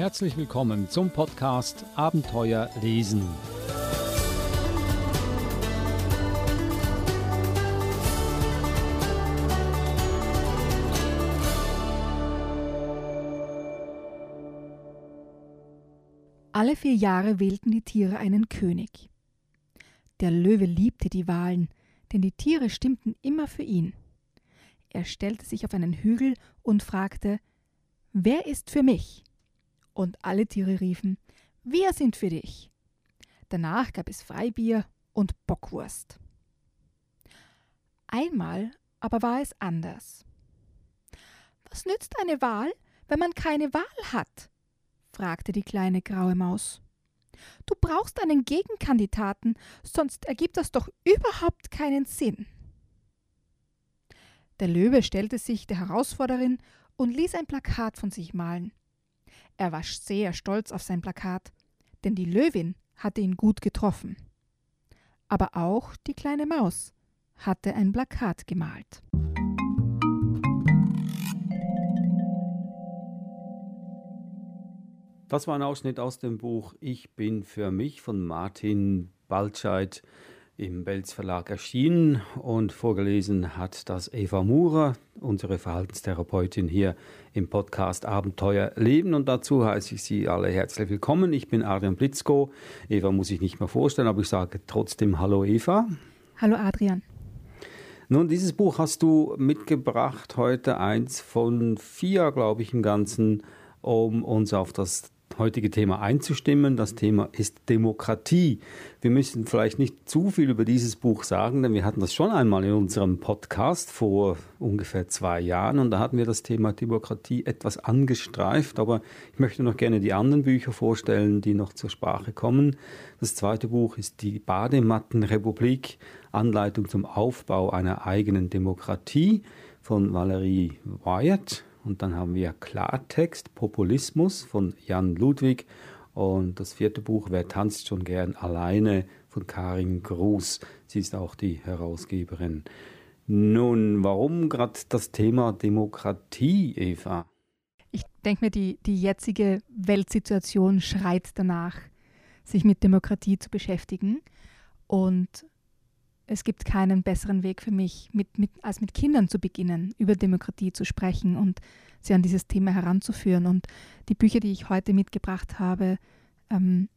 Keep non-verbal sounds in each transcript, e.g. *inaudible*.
Herzlich willkommen zum Podcast Abenteuer lesen. Alle vier Jahre wählten die Tiere einen König. Der Löwe liebte die Wahlen, denn die Tiere stimmten immer für ihn. Er stellte sich auf einen Hügel und fragte Wer ist für mich? Und alle Tiere riefen Wir sind für dich. Danach gab es Freibier und Bockwurst. Einmal aber war es anders. Was nützt eine Wahl, wenn man keine Wahl hat? fragte die kleine graue Maus. Du brauchst einen Gegenkandidaten, sonst ergibt das doch überhaupt keinen Sinn. Der Löwe stellte sich der Herausforderin und ließ ein Plakat von sich malen. Er war sehr stolz auf sein Plakat, denn die Löwin hatte ihn gut getroffen. Aber auch die kleine Maus hatte ein Plakat gemalt. Das war ein Ausschnitt aus dem Buch Ich bin für mich von Martin Baltscheid im Belz Verlag erschienen und vorgelesen hat das Eva Murer, unsere Verhaltenstherapeutin hier im Podcast Abenteuer Leben. Und dazu heiße ich Sie alle herzlich willkommen. Ich bin Adrian Blitzko. Eva muss ich nicht mehr vorstellen, aber ich sage trotzdem Hallo Eva. Hallo Adrian. Nun, dieses Buch hast du mitgebracht, heute eins von vier, glaube ich, im Ganzen, um uns auf das heutige Thema einzustimmen. Das Thema ist Demokratie. Wir müssen vielleicht nicht zu viel über dieses Buch sagen, denn wir hatten das schon einmal in unserem Podcast vor ungefähr zwei Jahren und da hatten wir das Thema Demokratie etwas angestreift. Aber ich möchte noch gerne die anderen Bücher vorstellen, die noch zur Sprache kommen. Das zweite Buch ist die Bademattenrepublik, Anleitung zum Aufbau einer eigenen Demokratie von Valerie Wyatt und dann haben wir Klartext, Populismus von Jan Ludwig. Und das vierte Buch, Wer tanzt schon gern alleine von Karin Gruß. Sie ist auch die Herausgeberin. Nun, warum gerade das Thema Demokratie, Eva? Ich denke mir, die, die jetzige Weltsituation schreit danach, sich mit Demokratie zu beschäftigen. Und es gibt keinen besseren Weg für mich, mit, mit, als mit Kindern zu beginnen, über Demokratie zu sprechen und sie an dieses Thema heranzuführen. Und die Bücher, die ich heute mitgebracht habe, ähm,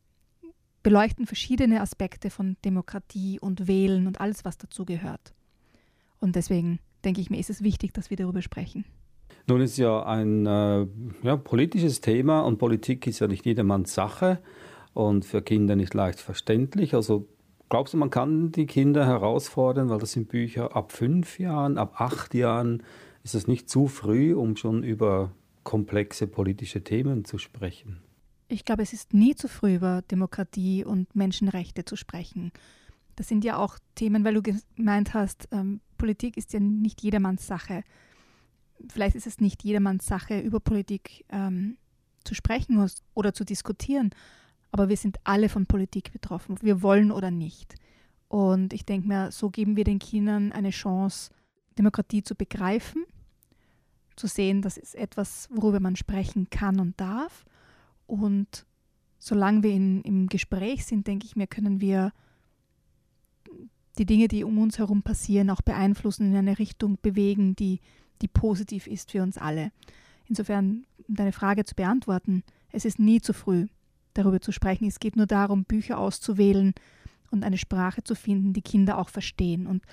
beleuchten verschiedene Aspekte von Demokratie und Wählen und alles, was dazugehört. Und deswegen denke ich mir, ist es wichtig, dass wir darüber sprechen. Nun ist ja ein äh, ja, politisches Thema und Politik ist ja nicht jedermanns Sache und für Kinder nicht leicht verständlich. Also Glaubst du, man kann die Kinder herausfordern, weil das sind Bücher ab fünf Jahren, ab acht Jahren, ist es nicht zu früh, um schon über komplexe politische Themen zu sprechen? Ich glaube, es ist nie zu früh, über Demokratie und Menschenrechte zu sprechen. Das sind ja auch Themen, weil du gemeint hast, ähm, Politik ist ja nicht jedermanns Sache. Vielleicht ist es nicht jedermanns Sache, über Politik ähm, zu sprechen oder zu diskutieren aber wir sind alle von Politik betroffen, wir wollen oder nicht. Und ich denke mir, so geben wir den Kindern eine Chance, Demokratie zu begreifen, zu sehen, das ist etwas, worüber man sprechen kann und darf. Und solange wir in, im Gespräch sind, denke ich mir, können wir die Dinge, die um uns herum passieren, auch beeinflussen, in eine Richtung bewegen, die, die positiv ist für uns alle. Insofern, um deine Frage zu beantworten, es ist nie zu früh darüber zu sprechen. Es geht nur darum, Bücher auszuwählen und eine Sprache zu finden, die Kinder auch verstehen. Und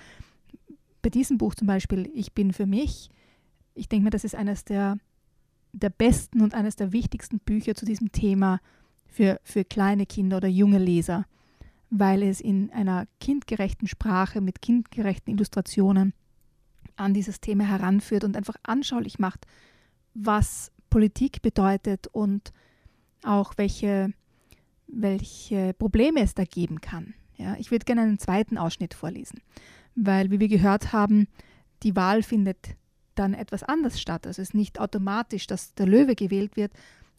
bei diesem Buch zum Beispiel, Ich bin für mich, ich denke mir, das ist eines der, der besten und eines der wichtigsten Bücher zu diesem Thema für, für kleine Kinder oder junge Leser, weil es in einer kindgerechten Sprache mit kindgerechten Illustrationen an dieses Thema heranführt und einfach anschaulich macht, was Politik bedeutet und auch welche, welche Probleme es da geben kann. Ja, ich würde gerne einen zweiten Ausschnitt vorlesen, weil, wie wir gehört haben, die Wahl findet dann etwas anders statt. Also es ist nicht automatisch, dass der Löwe gewählt wird,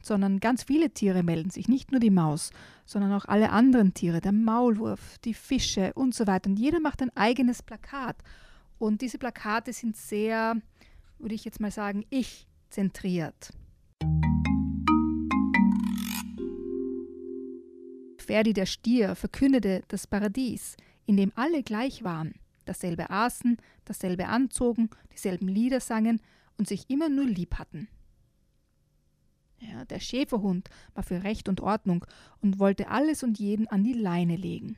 sondern ganz viele Tiere melden sich, nicht nur die Maus, sondern auch alle anderen Tiere, der Maulwurf, die Fische und so weiter. Und jeder macht ein eigenes Plakat. Und diese Plakate sind sehr, würde ich jetzt mal sagen, ich zentriert. Ferdi der Stier verkündete das Paradies, in dem alle gleich waren, dasselbe aßen, dasselbe anzogen, dieselben Lieder sangen und sich immer nur lieb hatten. Ja, der Schäferhund war für Recht und Ordnung und wollte alles und jeden an die Leine legen.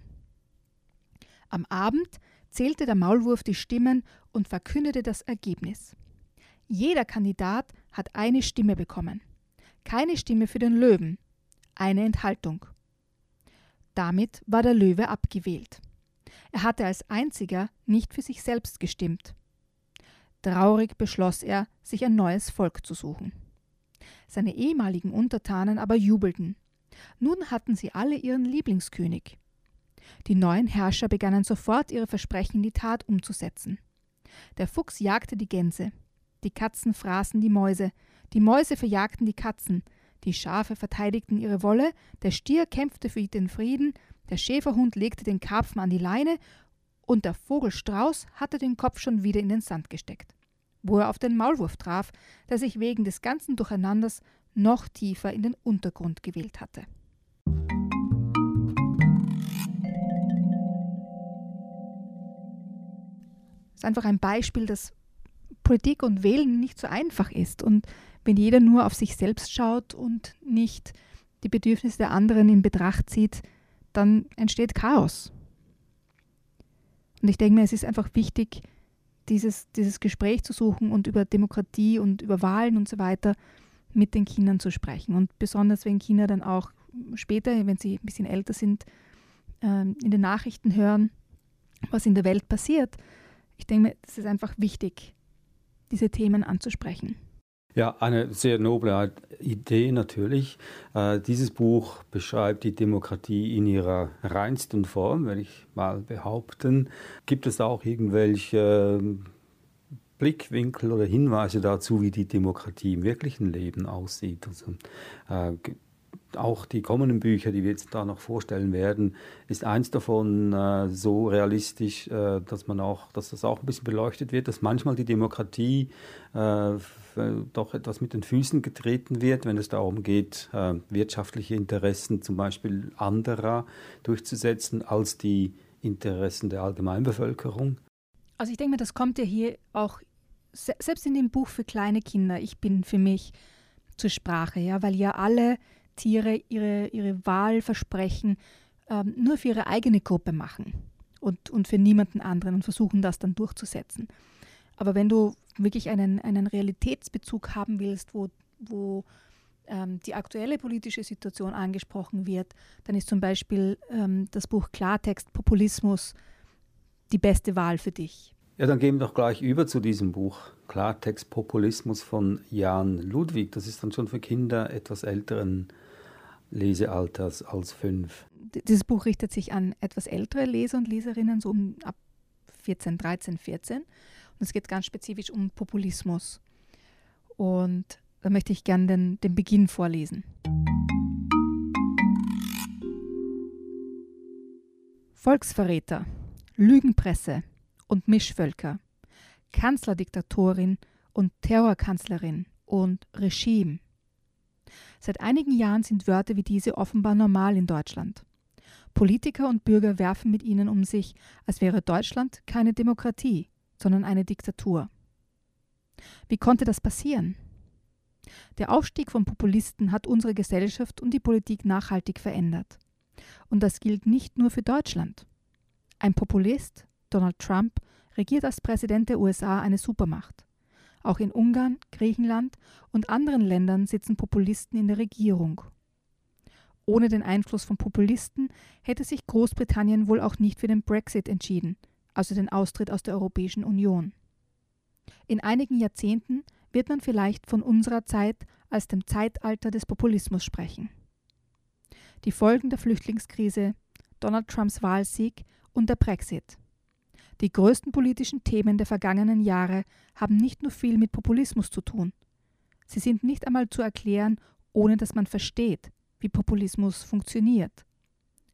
Am Abend zählte der Maulwurf die Stimmen und verkündete das Ergebnis. Jeder Kandidat hat eine Stimme bekommen. Keine Stimme für den Löwen, eine Enthaltung. Damit war der Löwe abgewählt. Er hatte als einziger nicht für sich selbst gestimmt. Traurig beschloss er, sich ein neues Volk zu suchen. Seine ehemaligen Untertanen aber jubelten. Nun hatten sie alle ihren Lieblingskönig. Die neuen Herrscher begannen sofort ihre Versprechen in die Tat umzusetzen. Der Fuchs jagte die Gänse, die Katzen fraßen die Mäuse, die Mäuse verjagten die Katzen, die Schafe verteidigten ihre Wolle, der Stier kämpfte für den Frieden, der Schäferhund legte den Karpfen an die Leine und der Vogel Strauß hatte den Kopf schon wieder in den Sand gesteckt, wo er auf den Maulwurf traf, der sich wegen des ganzen Durcheinanders noch tiefer in den Untergrund gewählt hatte. Das ist einfach ein Beispiel, dass Politik und Wählen nicht so einfach ist und wenn jeder nur auf sich selbst schaut und nicht die Bedürfnisse der anderen in Betracht zieht, dann entsteht Chaos. Und ich denke mir, es ist einfach wichtig, dieses, dieses Gespräch zu suchen und über Demokratie und über Wahlen und so weiter mit den Kindern zu sprechen. Und besonders wenn Kinder dann auch später, wenn sie ein bisschen älter sind, ähm, in den Nachrichten hören, was in der Welt passiert. Ich denke mir, es ist einfach wichtig, diese Themen anzusprechen. Ja, eine sehr noble Idee natürlich. Äh, dieses Buch beschreibt die Demokratie in ihrer reinsten Form, wenn ich mal behaupten. Gibt es auch irgendwelche Blickwinkel oder Hinweise dazu, wie die Demokratie im wirklichen Leben aussieht? Also, äh, auch die kommenden Bücher, die wir jetzt da noch vorstellen werden, ist eins davon äh, so realistisch, äh, dass man auch, dass das auch ein bisschen beleuchtet wird, dass manchmal die Demokratie äh, doch etwas mit den Füßen getreten wird, wenn es darum geht, äh, wirtschaftliche Interessen zum Beispiel anderer durchzusetzen als die Interessen der Allgemeinbevölkerung. Also ich denke mir, das kommt ja hier auch selbst in dem Buch für kleine Kinder, ich bin für mich zur Sprache, ja, weil ja alle Tiere ihre, ihre Wahlversprechen ähm, nur für ihre eigene Gruppe machen und, und für niemanden anderen und versuchen das dann durchzusetzen. Aber wenn du wirklich einen, einen Realitätsbezug haben willst, wo, wo ähm, die aktuelle politische Situation angesprochen wird, dann ist zum Beispiel ähm, das Buch Klartext Populismus die beste Wahl für dich. Ja, dann gehen wir doch gleich über zu diesem Buch Klartext Populismus von Jan Ludwig. Das ist dann schon für Kinder etwas älteren Lesealters als fünf. Dieses Buch richtet sich an etwas ältere Leser und Leserinnen, so um ab 14, 13, 14. Und es geht ganz spezifisch um Populismus. Und da möchte ich gerne den, den Beginn vorlesen. Volksverräter, Lügenpresse und Mischvölker, Kanzlerdiktatorin und Terrorkanzlerin und Regime Seit einigen Jahren sind Wörter wie diese offenbar normal in Deutschland. Politiker und Bürger werfen mit ihnen um sich, als wäre Deutschland keine Demokratie, sondern eine Diktatur. Wie konnte das passieren? Der Aufstieg von Populisten hat unsere Gesellschaft und die Politik nachhaltig verändert. Und das gilt nicht nur für Deutschland. Ein Populist, Donald Trump, regiert als Präsident der USA eine Supermacht. Auch in Ungarn, Griechenland und anderen Ländern sitzen Populisten in der Regierung. Ohne den Einfluss von Populisten hätte sich Großbritannien wohl auch nicht für den Brexit entschieden, also den Austritt aus der Europäischen Union. In einigen Jahrzehnten wird man vielleicht von unserer Zeit als dem Zeitalter des Populismus sprechen. Die Folgen der Flüchtlingskrise, Donald Trumps Wahlsieg und der Brexit. Die größten politischen Themen der vergangenen Jahre haben nicht nur viel mit Populismus zu tun. Sie sind nicht einmal zu erklären, ohne dass man versteht, wie Populismus funktioniert.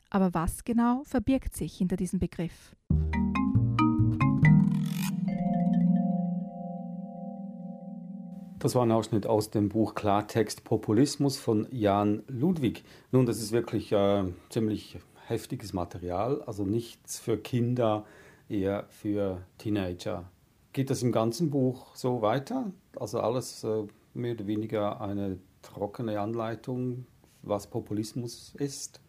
Aber was genau verbirgt sich hinter diesem Begriff? Das war ein Ausschnitt aus dem Buch Klartext Populismus von Jan Ludwig. Nun, das ist wirklich äh, ziemlich heftiges Material, also nichts für Kinder, eher für Teenager. Geht das im ganzen Buch so weiter? Also alles äh, mehr oder weniger eine trockene Anleitung, was Populismus ist?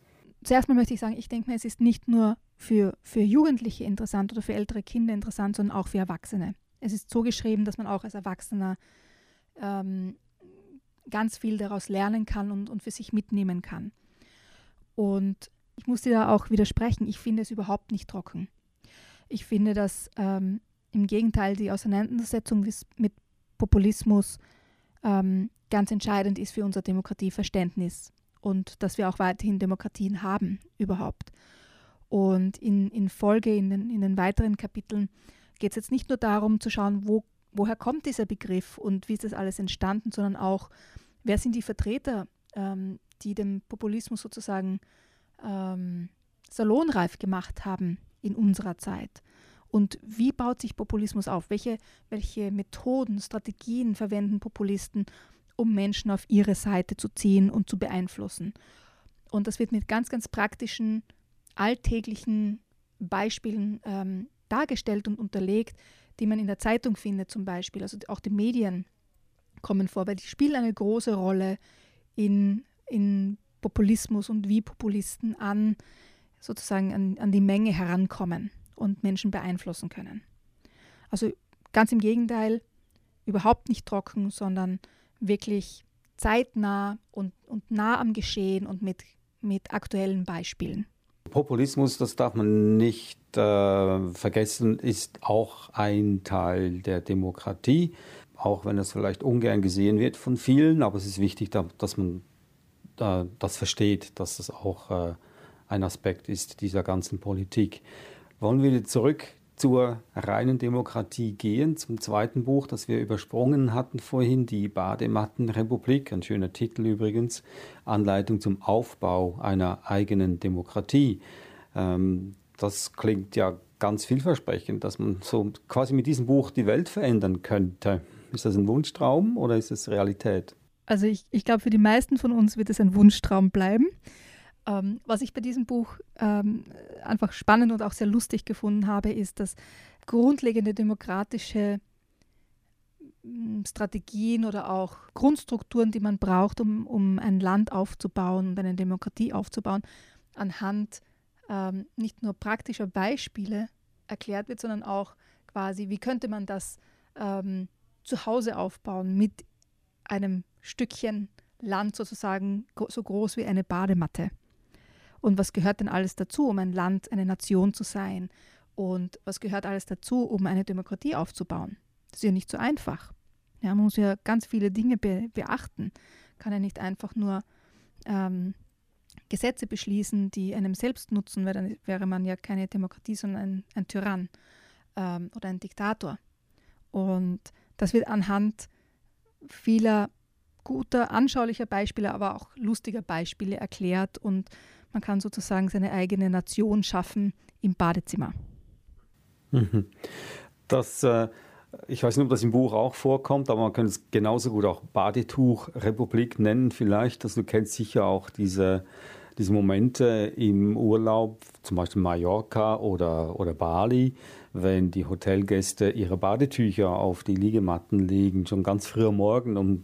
Zuerst mal möchte ich sagen, ich denke mir, es ist nicht nur für, für Jugendliche interessant oder für ältere Kinder interessant, sondern auch für Erwachsene. Es ist so geschrieben, dass man auch als Erwachsener ähm, ganz viel daraus lernen kann und, und für sich mitnehmen kann. Und ich muss dir da auch widersprechen, ich finde es überhaupt nicht trocken. Ich finde, dass ähm, im Gegenteil die Auseinandersetzung mit Populismus ähm, ganz entscheidend ist für unser Demokratieverständnis und dass wir auch weiterhin Demokratien haben überhaupt. Und in, in Folge, in den, in den weiteren Kapiteln, geht es jetzt nicht nur darum zu schauen, wo, woher kommt dieser Begriff und wie ist das alles entstanden, sondern auch, wer sind die Vertreter, ähm, die den Populismus sozusagen ähm, salonreif gemacht haben in unserer Zeit. Und wie baut sich Populismus auf? Welche, welche Methoden, Strategien verwenden Populisten, um Menschen auf ihre Seite zu ziehen und zu beeinflussen? Und das wird mit ganz, ganz praktischen, alltäglichen Beispielen ähm, dargestellt und unterlegt, die man in der Zeitung findet zum Beispiel. Also auch die Medien kommen vor, weil die spielen eine große Rolle in, in Populismus und wie Populisten an sozusagen an, an die Menge herankommen und Menschen beeinflussen können. Also ganz im Gegenteil, überhaupt nicht trocken, sondern wirklich zeitnah und, und nah am Geschehen und mit, mit aktuellen Beispielen. Populismus, das darf man nicht äh, vergessen, ist auch ein Teil der Demokratie, auch wenn es vielleicht ungern gesehen wird von vielen, aber es ist wichtig, dass man äh, das versteht, dass das auch äh, ein Aspekt ist dieser ganzen Politik. Wollen wir zurück zur reinen Demokratie gehen, zum zweiten Buch, das wir übersprungen hatten vorhin, die Bademattenrepublik, ein schöner Titel übrigens, Anleitung zum Aufbau einer eigenen Demokratie. Ähm, das klingt ja ganz vielversprechend, dass man so quasi mit diesem Buch die Welt verändern könnte. Ist das ein Wunschtraum oder ist es Realität? Also ich, ich glaube, für die meisten von uns wird es ein Wunschtraum bleiben. Ähm, was ich bei diesem Buch ähm, einfach spannend und auch sehr lustig gefunden habe, ist, dass grundlegende demokratische hm, Strategien oder auch Grundstrukturen, die man braucht, um, um ein Land aufzubauen und eine Demokratie aufzubauen, anhand ähm, nicht nur praktischer Beispiele erklärt wird, sondern auch quasi, wie könnte man das ähm, zu Hause aufbauen mit einem Stückchen Land sozusagen so groß wie eine Badematte. Und was gehört denn alles dazu, um ein Land, eine Nation zu sein? Und was gehört alles dazu, um eine Demokratie aufzubauen? Das ist ja nicht so einfach. Ja, man muss ja ganz viele Dinge be beachten. Kann ja nicht einfach nur ähm, Gesetze beschließen, die einem selbst nutzen, weil dann wäre man ja keine Demokratie, sondern ein, ein Tyrann ähm, oder ein Diktator. Und das wird anhand vieler guter, anschaulicher Beispiele, aber auch lustiger Beispiele erklärt und man kann sozusagen seine eigene Nation schaffen im Badezimmer. Mhm. Das, äh, ich weiß nicht, ob das im Buch auch vorkommt, aber man könnte es genauso gut auch Badetuchrepublik nennen vielleicht. Also du kennst sicher auch diese, diese Momente im Urlaub, zum Beispiel Mallorca oder, oder Bali, wenn die Hotelgäste ihre Badetücher auf die Liegematten legen, schon ganz früh am Morgen, um,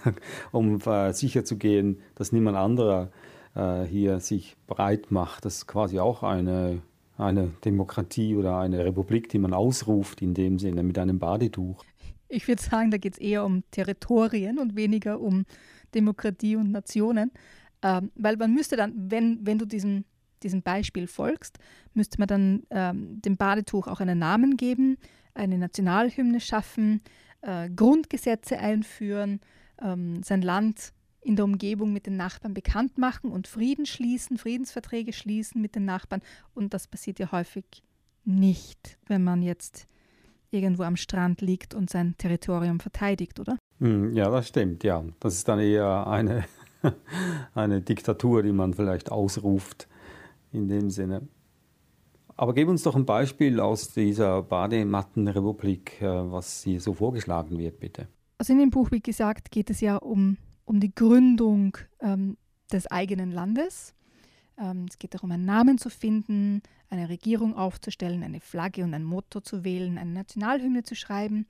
*laughs* um äh, sicher zu gehen, dass niemand anderer äh, hier sich breit macht. Das ist quasi auch eine, eine Demokratie oder eine Republik, die man ausruft in dem Sinne mit einem Badetuch. Ich würde sagen, da geht es eher um Territorien und weniger um Demokratie und Nationen. Ähm, weil man müsste dann, wenn, wenn du diesem, diesem Beispiel folgst, müsste man dann ähm, dem Badetuch auch einen Namen geben, eine Nationalhymne schaffen, äh, Grundgesetze einführen, ähm, sein Land in der Umgebung mit den Nachbarn bekannt machen und Frieden schließen, Friedensverträge schließen mit den Nachbarn. Und das passiert ja häufig nicht, wenn man jetzt irgendwo am Strand liegt und sein Territorium verteidigt, oder? Hm, ja, das stimmt, ja. Das ist dann eher eine, *laughs* eine Diktatur, die man vielleicht ausruft in dem Sinne. Aber gib uns doch ein Beispiel aus dieser Bademattenrepublik, äh, was hier so vorgeschlagen wird, bitte. Also in dem Buch, wie gesagt, geht es ja um, um die Gründung ähm, des eigenen Landes. Ähm, es geht darum, einen Namen zu finden, eine Regierung aufzustellen, eine Flagge und ein Motto zu wählen, eine Nationalhymne zu schreiben,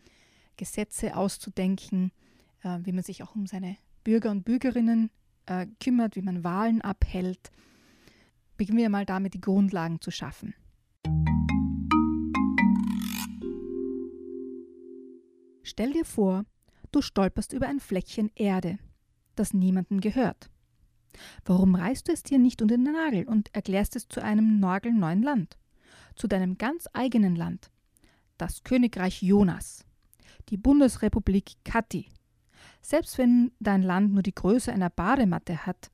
Gesetze auszudenken, äh, wie man sich auch um seine Bürger und Bürgerinnen äh, kümmert, wie man Wahlen abhält. Beginnen wir mal damit, die Grundlagen zu schaffen. Stell dir vor, du stolperst über ein Fleckchen Erde, das niemandem gehört. Warum reißt du es dir nicht unter den Nagel und erklärst es zu einem nagelneuen Land? Zu deinem ganz eigenen Land. Das Königreich Jonas. Die Bundesrepublik Kati. Selbst wenn dein Land nur die Größe einer Badematte hat,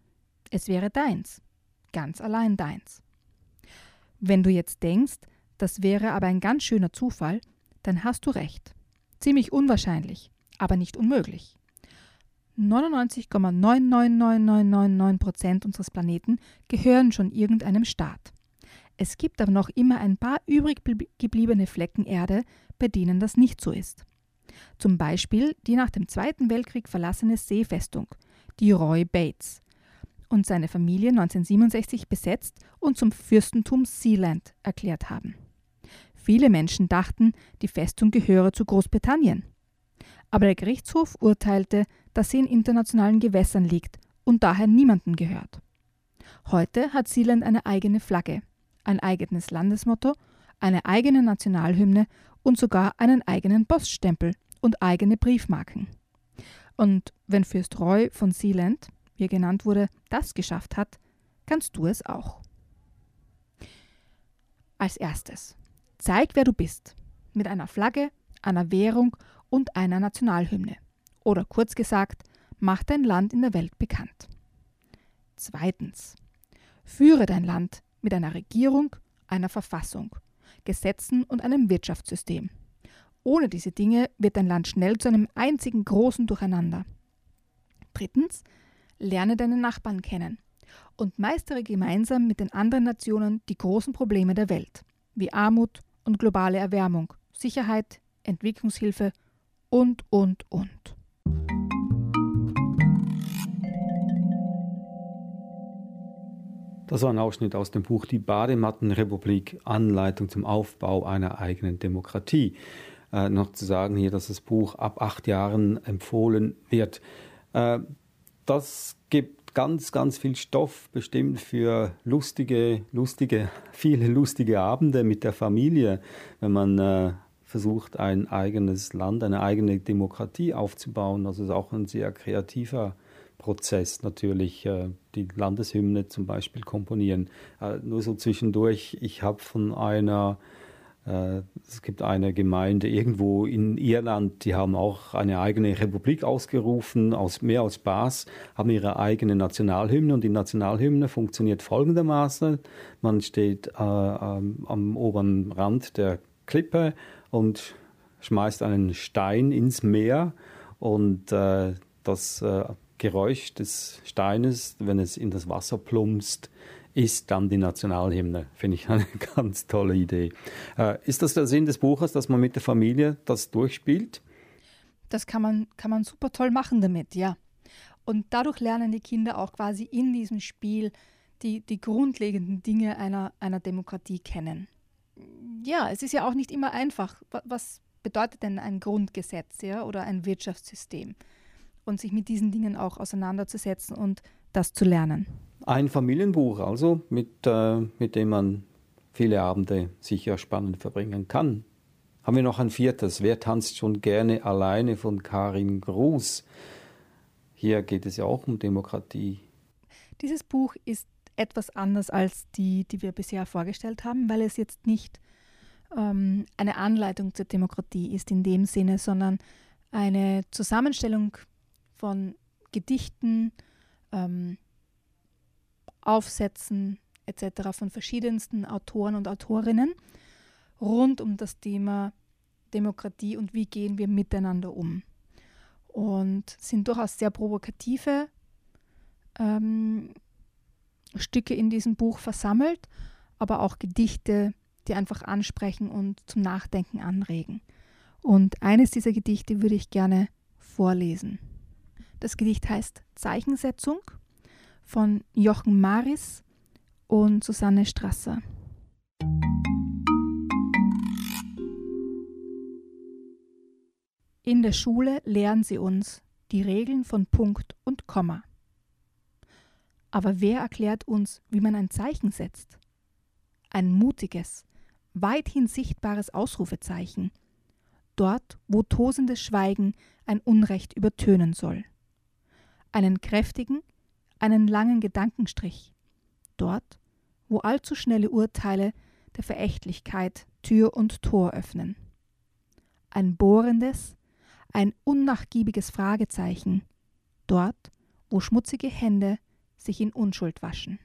es wäre deins. Ganz allein deins. Wenn du jetzt denkst, das wäre aber ein ganz schöner Zufall, dann hast du recht. Ziemlich unwahrscheinlich, aber nicht unmöglich. 99,99999% unseres Planeten gehören schon irgendeinem Staat. Es gibt aber noch immer ein paar übrig gebliebene Flecken Erde, bei denen das nicht so ist. Zum Beispiel die nach dem Zweiten Weltkrieg verlassene Seefestung, die Roy Bates, und seine Familie 1967 besetzt und zum Fürstentum Sealand erklärt haben. Viele Menschen dachten, die Festung gehöre zu Großbritannien. Aber der Gerichtshof urteilte, dass sie in internationalen Gewässern liegt und daher niemandem gehört. Heute hat Sealand eine eigene Flagge, ein eigenes Landesmotto, eine eigene Nationalhymne und sogar einen eigenen Poststempel und eigene Briefmarken. Und wenn Fürst Roy von Sealand, wie er genannt wurde, das geschafft hat, kannst du es auch. Als erstes, zeig, wer du bist, mit einer Flagge, einer Währung und einer Nationalhymne. Oder kurz gesagt, mach dein Land in der Welt bekannt. Zweitens. Führe dein Land mit einer Regierung, einer Verfassung, Gesetzen und einem Wirtschaftssystem. Ohne diese Dinge wird dein Land schnell zu einem einzigen großen Durcheinander. Drittens. Lerne deine Nachbarn kennen und meistere gemeinsam mit den anderen Nationen die großen Probleme der Welt, wie Armut und globale Erwärmung, Sicherheit, Entwicklungshilfe und, und, und. Das war ein Ausschnitt aus dem Buch Die Bademattenrepublik, Anleitung zum Aufbau einer eigenen Demokratie. Äh, noch zu sagen hier, dass das Buch ab acht Jahren empfohlen wird. Äh, das gibt ganz, ganz viel Stoff bestimmt für lustige, lustige, *laughs* viele lustige Abende mit der Familie, wenn man äh, versucht, ein eigenes Land, eine eigene Demokratie aufzubauen. Also ist auch ein sehr kreativer Prozess natürlich äh, die Landeshymne zum Beispiel komponieren. Äh, nur so zwischendurch, ich habe von einer, äh, es gibt eine Gemeinde irgendwo in Irland, die haben auch eine eigene Republik ausgerufen, aus, mehr als Spaß, haben ihre eigene Nationalhymne und die Nationalhymne funktioniert folgendermaßen. Man steht am, am oberen Rand der Klippe und schmeißt einen Stein ins Meer und äh, das äh, Geräusch des Steines, wenn es in das Wasser plumpst, ist dann die Nationalhymne. Finde ich eine *laughs* ganz tolle Idee. Äh, ist das der Sinn des Buches, dass man mit der Familie das durchspielt? Das kann man, kann man super toll machen damit, ja. Und dadurch lernen die Kinder auch quasi in diesem Spiel die, die grundlegenden Dinge einer, einer Demokratie kennen. Ja, es ist ja auch nicht immer einfach. Was bedeutet denn ein Grundgesetz ja, oder ein Wirtschaftssystem? und sich mit diesen Dingen auch auseinanderzusetzen und das zu lernen. Ein Familienbuch also, mit, äh, mit dem man viele Abende sicher spannend verbringen kann. Haben wir noch ein viertes, Wer tanzt schon gerne alleine von Karin Gruß. Hier geht es ja auch um Demokratie. Dieses Buch ist etwas anders als die, die wir bisher vorgestellt haben, weil es jetzt nicht ähm, eine Anleitung zur Demokratie ist in dem Sinne, sondern eine Zusammenstellung von Gedichten, ähm, Aufsätzen etc. von verschiedensten Autoren und Autorinnen rund um das Thema Demokratie und wie gehen wir miteinander um. Und sind durchaus sehr provokative ähm, Stücke in diesem Buch versammelt, aber auch Gedichte, die einfach ansprechen und zum Nachdenken anregen. Und eines dieser Gedichte würde ich gerne vorlesen. Das Gedicht heißt Zeichensetzung von Jochen Maris und Susanne Strasser. In der Schule lehren sie uns die Regeln von Punkt und Komma. Aber wer erklärt uns, wie man ein Zeichen setzt? Ein mutiges, weithin sichtbares Ausrufezeichen, dort, wo tosendes Schweigen ein Unrecht übertönen soll. Einen kräftigen, einen langen Gedankenstrich, dort, wo allzu schnelle Urteile der Verächtlichkeit Tür und Tor öffnen. Ein bohrendes, ein unnachgiebiges Fragezeichen, dort, wo schmutzige Hände sich in Unschuld waschen.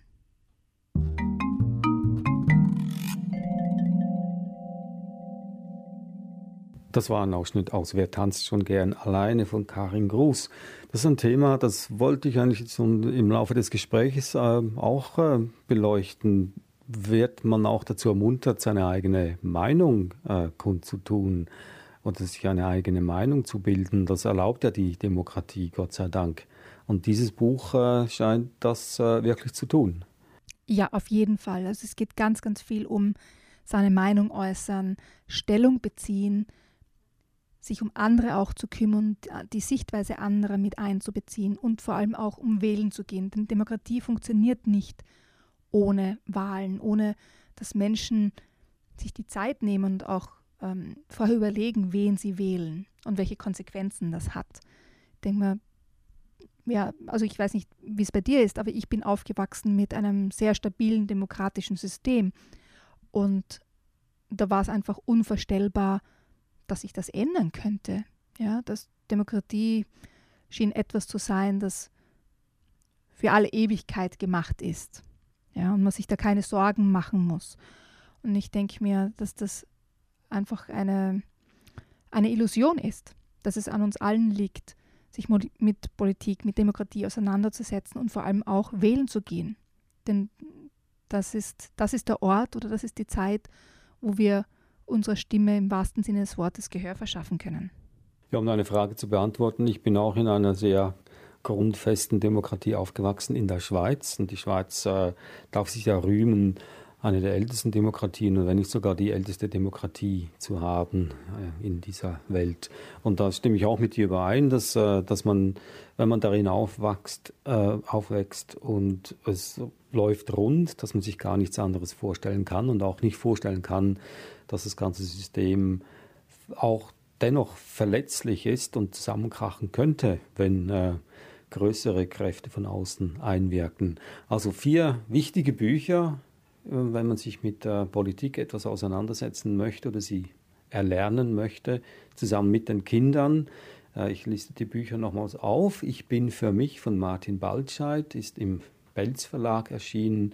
Das war ein Ausschnitt aus Wer tanzt schon gern alleine von Karin Gruß. Das ist ein Thema, das wollte ich eigentlich im Laufe des Gesprächs äh, auch äh, beleuchten. Wird man auch dazu ermuntert, seine eigene Meinung äh, kundzutun oder sich eine eigene Meinung zu bilden? Das erlaubt ja die Demokratie, Gott sei Dank. Und dieses Buch äh, scheint das äh, wirklich zu tun. Ja, auf jeden Fall. Also es geht ganz, ganz viel um seine Meinung äußern, Stellung beziehen, sich um andere auch zu kümmern, die Sichtweise anderer mit einzubeziehen und vor allem auch um wählen zu gehen. Denn Demokratie funktioniert nicht ohne Wahlen, ohne dass Menschen sich die Zeit nehmen und auch ähm, vorher überlegen, wen sie wählen und welche Konsequenzen das hat. Ich denke mal, ja, also ich weiß nicht, wie es bei dir ist, aber ich bin aufgewachsen mit einem sehr stabilen demokratischen System. Und da war es einfach unvorstellbar, dass sich das ändern könnte. Ja, dass Demokratie schien etwas zu sein, das für alle Ewigkeit gemacht ist. Ja, und man sich da keine Sorgen machen muss. Und ich denke mir, dass das einfach eine, eine Illusion ist, dass es an uns allen liegt, sich mit Politik, mit Demokratie auseinanderzusetzen und vor allem auch wählen zu gehen. Denn das ist, das ist der Ort oder das ist die Zeit, wo wir unserer Stimme im wahrsten Sinne des Wortes Gehör verschaffen können. Ja, um eine Frage zu beantworten, ich bin auch in einer sehr grundfesten Demokratie aufgewachsen in der Schweiz. Und die Schweiz äh, darf sich ja rühmen, eine der ältesten Demokratien und wenn nicht sogar die älteste Demokratie zu haben äh, in dieser Welt. Und da stimme ich auch mit dir überein, dass, äh, dass man, wenn man darin aufwächst, äh, aufwächst und es läuft rund, dass man sich gar nichts anderes vorstellen kann und auch nicht vorstellen kann, dass das ganze System auch dennoch verletzlich ist und zusammenkrachen könnte, wenn größere Kräfte von außen einwirken. Also vier wichtige Bücher, wenn man sich mit der Politik etwas auseinandersetzen möchte oder sie erlernen möchte, zusammen mit den Kindern. Äh, ich liste die Bücher nochmals auf. Ich bin für mich von Martin Baltscheid, ist im Belz Verlag erschienen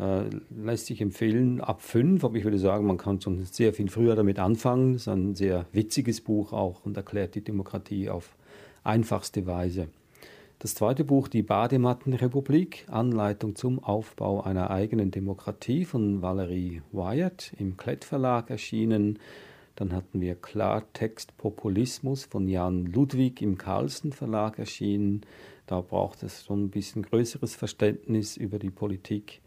äh, lässt sich empfehlen ab fünf, aber ich würde sagen, man kann schon sehr viel früher damit anfangen. Es ist ein sehr witziges Buch auch und erklärt die Demokratie auf einfachste Weise. Das zweite Buch, Die Bademattenrepublik, Anleitung zum Aufbau einer eigenen Demokratie von Valerie Wyatt im Klett Verlag erschienen. Dann hatten wir Klartext Populismus von Jan Ludwig im Carlsen Verlag erschienen. Da braucht es schon ein bisschen größeres Verständnis über die Politik.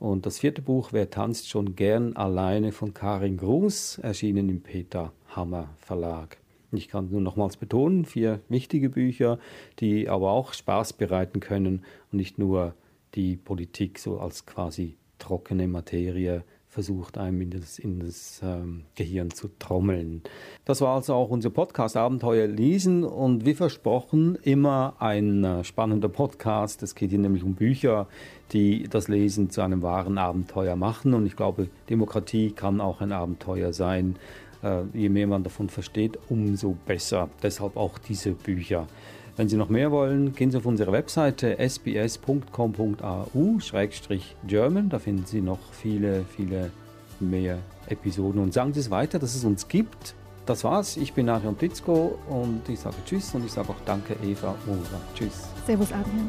Und das vierte Buch, Wer tanzt schon gern alleine von Karin Gruß, erschienen im Peter Hammer Verlag. Ich kann nur nochmals betonen, vier wichtige Bücher, die aber auch Spaß bereiten können und nicht nur die Politik so als quasi trockene Materie versucht, einem in das, in das ähm, Gehirn zu trommeln. Das war also auch unser Podcast Abenteuer lesen und wie versprochen immer ein äh, spannender Podcast. Es geht hier nämlich um Bücher, die das Lesen zu einem wahren Abenteuer machen und ich glaube, Demokratie kann auch ein Abenteuer sein. Äh, je mehr man davon versteht, umso besser. Deshalb auch diese Bücher. Wenn Sie noch mehr wollen, gehen Sie auf unsere Webseite sbs.com.au-german. Da finden Sie noch viele, viele mehr Episoden. Und sagen Sie es weiter, dass es uns gibt. Das war's. Ich bin Adrian Plitzko und ich sage Tschüss und ich sage auch Danke, Eva Mura. Tschüss. Servus, Adrian.